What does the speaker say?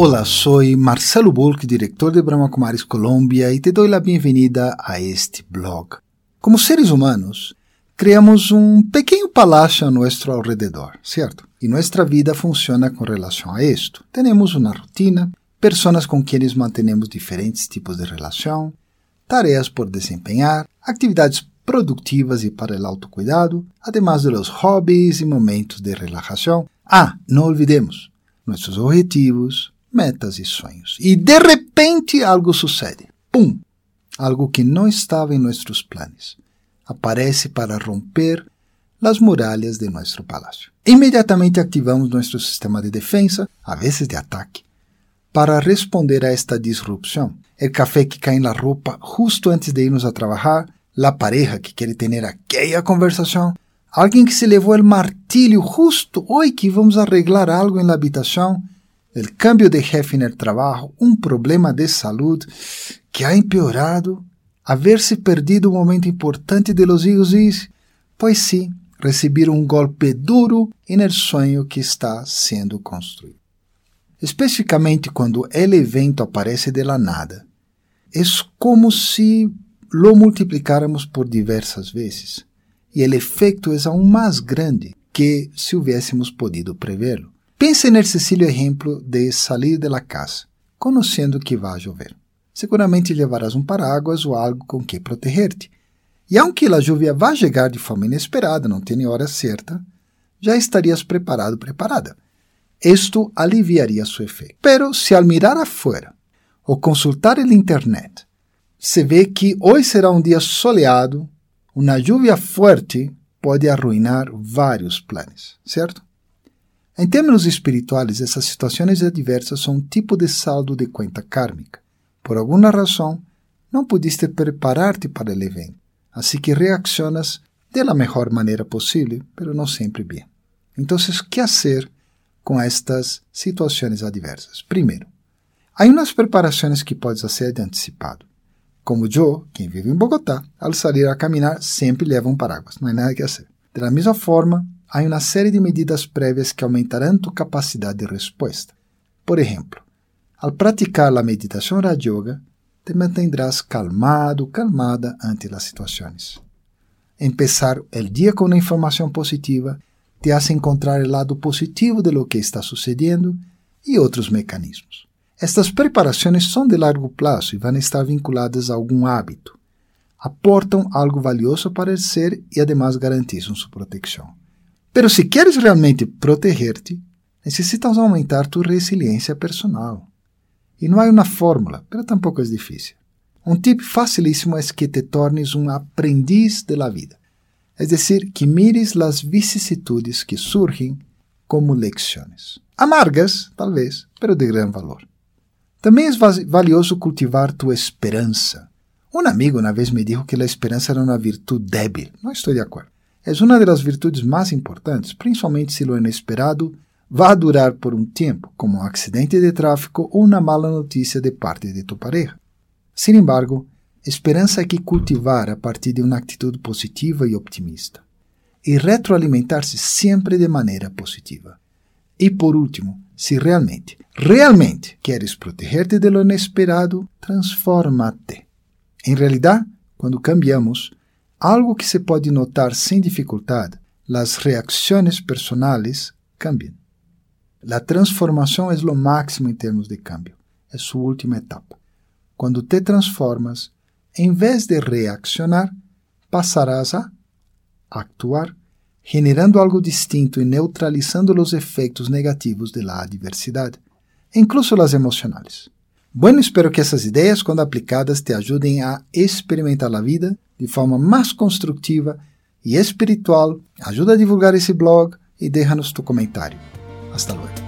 Hola, soy Marcelo Bulk, director de Brahma Kumaris Colombia, y te doy la bienvenida a este blog. Como seres humanos, criamos um pequeno palácio a nosso alrededor, certo? E nossa vida funciona com relação a isto. Temos uma rotina, pessoas com quem mantemos diferentes tipos de relação, tarefas por desempenhar, atividades produtivas e para o autocuidado, además de los hobbies e momentos de relaxação. Ah, não olvidemos nossos objetivos, metas e sonhos. E de repente algo sucede. Pum! Algo que não estava em nossos planos. Aparece para romper as muralhas de nosso palácio. Imediatamente ativamos nosso sistema de defesa, a vezes de ataque, para responder a esta disrupção. O café que cai na roupa justo antes de irmos a trabalhar, a pareja que quer ter aquela conversação, alguém que se levou o martilho justo hoje que vamos arreglar algo na habitação, el cambio de jefe en el trabajo, problema de salud que ha empeorado, haberse perdido un momento importante de los hijos y, pues sí, un golpe duro en sueño que está sendo construído. Especificamente quando el evento aparece de la nada, es como si lo multiplicáramos por diversas vezes, e el efeito é aún mais grande que se hubiésemos podido prevê-lo. Pense nesse sencillo exemplo de sair de la casa, conhecendo que vai chover. Seguramente levarás um paraguas ou algo com que proteger-te. E aunque a lluvia vá chegar de forma inesperada, não tem hora certa, já estarias preparado, preparada. Isto aliviaria seu efeito. Pero se al mirar afuera ou consultar a internet, se vê que hoje será um dia soleado, uma lluvia forte pode arruinar vários planos, certo? Em termos espirituais, essas situações adversas são um tipo de saldo de conta kármica. Por alguma razão, não pudiste preparar-te para o evento, assim que reaccionas de la melhor maneira possível, mas não sempre bem. Então, o que fazer com estas situações adversas? Primeiro, há umas preparações que podes fazer de antecipado. Como eu, quem vive em Bogotá, ao sair a caminhar, sempre leva um paraguas, não há nada que fazer. Da mesma forma, há uma série de medidas prévias que aumentarão tu capacidade de resposta. Por exemplo, ao praticar a meditação Raja Yoga, te mantendrás calmado, calmada ante as situações. Empezar o dia com uma informação positiva te hace encontrar o lado positivo de lo que está sucedendo e outros mecanismos. Estas preparações são de largo prazo e vão estar vinculadas a algum hábito. Aportam algo valioso para o ser e, además, garantizam sua proteção. Pero se queres realmente proteger-te, necessitas aumentar tu resiliência personal. E não há uma fórmula, pero tampoco é difícil. Um tip facilíssimo é que te tornes um aprendiz de la vida. É decir, que mires as vicissitudes que surgem como lecciones. Amargas, talvez, pero de gran valor. Também é valioso cultivar tu esperança. Um amigo uma vez me disse que a esperança era uma virtude débil. Não estou de acordo. É uma das virtudes mais importantes, principalmente se o inesperado vai durar por um tempo, como um acidente de tráfego ou uma mala notícia de parte de tu pareja. Sin embargo, esperança é que cultivar a partir de uma atitude positiva e optimista, e retroalimentar-se sempre de maneira positiva. E por último, se realmente, realmente queres proteger-te lo inesperado, transforma-te. Em realidade, quando cambiamos, algo que se pode notar sem dificuldade, as reacções personais cambiam. A transformação é o máximo em termos de cambio. É sua última etapa. Quando te transformas, em vez de reaccionar, passarás a actuar, generando algo distinto e neutralizando os efeitos negativos da adversidade, incluso as emocionais. Bueno, espero que essas ideias, quando aplicadas, te ajudem a experimentar a vida de forma mais construtiva e espiritual. Ajuda a divulgar esse blog e deixa-nos tu comentário. Hasta luego.